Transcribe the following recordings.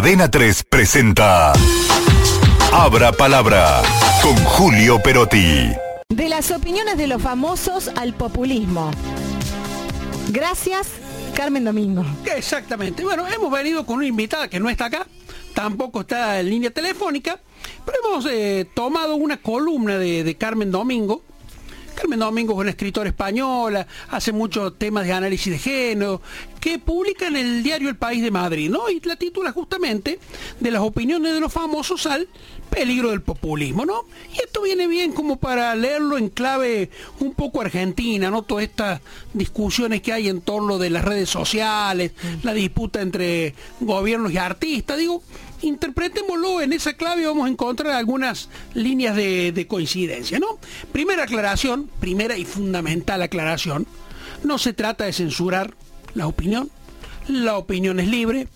Adena 3 presenta Abra Palabra con Julio Perotti. De las opiniones de los famosos al populismo. Gracias, Carmen Domingo. Exactamente. Bueno, hemos venido con una invitada que no está acá, tampoco está en línea telefónica, pero hemos eh, tomado una columna de, de Carmen Domingo, Carmen Domingo es una escritora española, hace muchos temas de análisis de género, que publica en el diario El País de Madrid, ¿no? Y la titula justamente de las opiniones de los famosos al peligro del populismo, ¿no? Y esto viene bien como para leerlo en clave un poco argentina, ¿no? Todas estas discusiones que hay en torno de las redes sociales, la disputa entre gobiernos y artistas, digo, interpretémoslo en esa clave y vamos a encontrar algunas líneas de, coincidencia, ¿no? Primera aclaración, primera y fundamental aclaración, no se trata de censurar la opinión, la opinión es libre,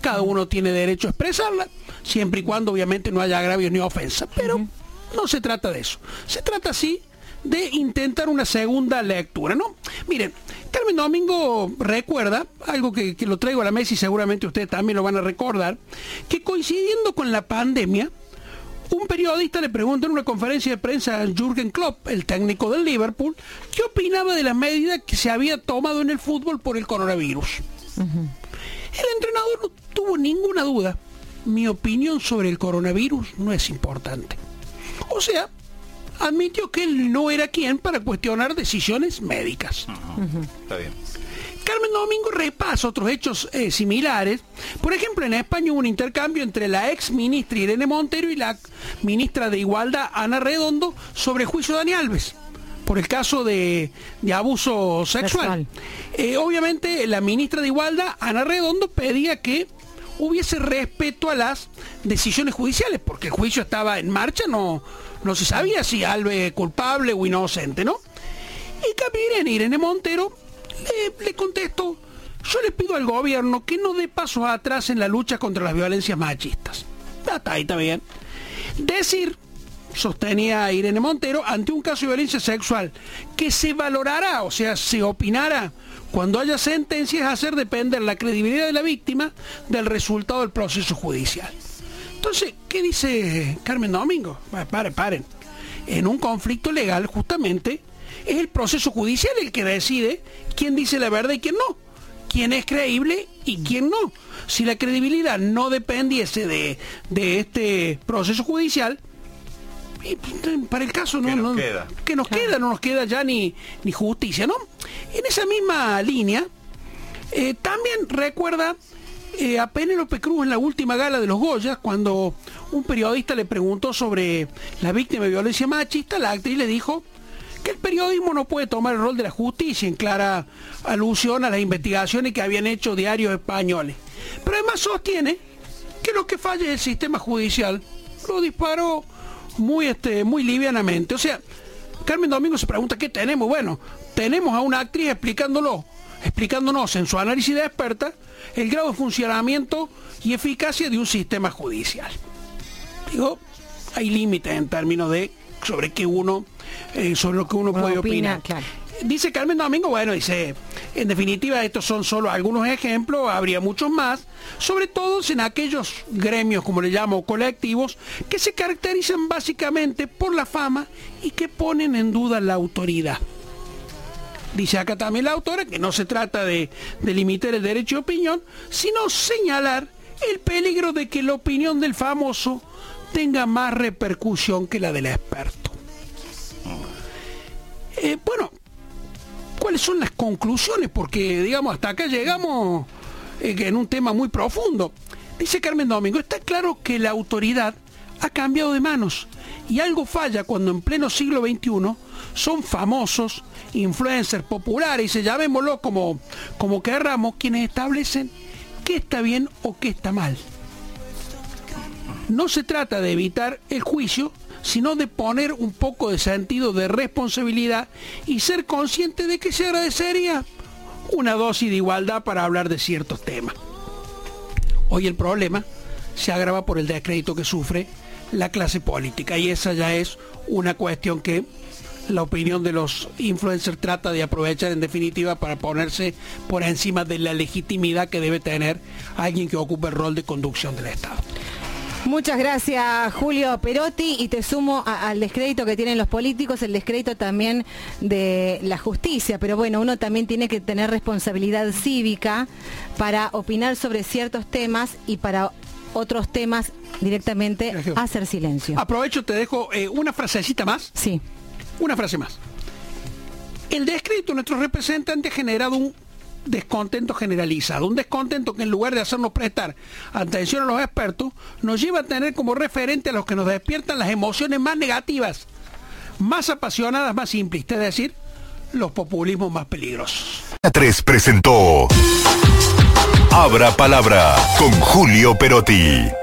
cada uno tiene derecho a expresarla, siempre y cuando obviamente no haya agravios ni ofensa, pero no se trata de eso, se trata sí de intentar una segunda lectura, ¿no? Miren, Carmen Domingo recuerda, algo que, lo traigo a la mesa y seguramente ustedes también lo van a recordar, que coincidiendo con la pandemia, un periodista le pregunta en una conferencia de prensa a Jürgen Klopp, el técnico del Liverpool, qué opinaba de las medidas que se había tomado en el fútbol por el coronavirus. El entrenador no tuvo ninguna duda. Mi opinión sobre el coronavirus no es importante. O sea, admitió que él no era quien para cuestionar decisiones médicas. Está bien. Carmen Domingo repasa otros hechos eh, similares. Por ejemplo, en España hubo un intercambio entre la ex ministra Irene Montero y la ministra de Igualdad Ana Redondo sobre el juicio de Dani Alves por el caso de, abuso sexual. Eh, obviamente la ministra de Igualdad, Ana Redondo, pedía que hubiese respeto a las decisiones judiciales, porque el juicio estaba en marcha, no, no se sabía si Alves culpable o inocente, ¿no? Y Capirene Irene Montero le, le contestó, yo le pido al gobierno que no dé pasos atrás en la lucha contra las violencias machistas. Está ahí, está bien. Decir, sostenía Irene Montero, ante un caso de violencia sexual, que se valorará, o sea, se opinará cuando haya sentencias, hacer depender la credibilidad de la víctima del resultado del proceso judicial. Entonces, ¿qué dice Carmen Domingo? paren, paren. En un conflicto legal, justamente, es el proceso judicial el que decide quién dice la verdad y quién no. Quién es creíble y quién no. Si la credibilidad no dependiese de, este proceso judicial, para el caso no, nos queda? que nos queda, no nos queda ya ni, ni justicia, ¿no? En esa misma línea, eh, también recuerda eh, a Penélope Cruz en la última gala de los Goyas, cuando un periodista le preguntó sobre la víctima de violencia machista, la actriz le dijo que el periodismo no puede tomar el rol de la justicia en clara alusión a las investigaciones que habían hecho diarios españoles. Pero además sostiene que lo que falla es el sistema judicial. Lo disparó muy, este, muy livianamente. O sea, Carmen Domingo se pregunta qué tenemos. Bueno, tenemos a una actriz explicándolo, explicándonos en su análisis de experta el grado de funcionamiento y eficacia de un sistema judicial. Digo, hay límites en términos de sobre qué uno, eh, sobre lo que uno puede opinar. Dice Carmen Domingo, bueno, dice, en definitiva estos son solo algunos ejemplos, habría muchos más, sobre todo en aquellos gremios, como le llamo, colectivos, que se caracterizan básicamente por la fama y que ponen en duda la autoridad. Dice acá también la autora que no se trata de, limitar el derecho de opinión, sino señalar el peligro de que la opinión del famoso tenga más repercusión que la del experto. Eh, bueno, ¿cuáles son las conclusiones? Porque, digamos, hasta acá llegamos eh, en un tema muy profundo. Dice Carmen Domingo, está claro que la autoridad ha cambiado de manos y algo falla cuando en pleno siglo XXI son famosos, influencers populares, y llamémoslo como, como querramos, quienes establecen qué está bien o qué está mal. No se trata de evitar el juicio, sino de poner un poco de sentido de responsabilidad y ser consciente de que se agradecería una dosis de igualdad para hablar de ciertos temas. Hoy el problema se agrava por el descrédito que sufre la clase política y esa ya es una cuestión que la opinión de los influencers trata de aprovechar en definitiva para ponerse por encima de la legitimidad que debe tener alguien que ocupe el rol de conducción del Estado. Muchas gracias Julio Perotti y te sumo al descrédito que tienen los políticos, el descrédito también de la justicia, pero bueno, uno también tiene que tener responsabilidad cívica para opinar sobre ciertos temas y para otros temas directamente hacer silencio. Aprovecho, te dejo eh, una frasecita más. Sí. Una frase más. El descrédito de nuestros representantes ha generado un descontento generalizado, un descontento que en lugar de hacernos prestar atención a los expertos, nos lleva a tener como referente a los que nos despiertan las emociones más negativas, más apasionadas, más simplistas, es decir, los populismos más peligrosos. 3 presentó Abra Palabra con Julio Perotti.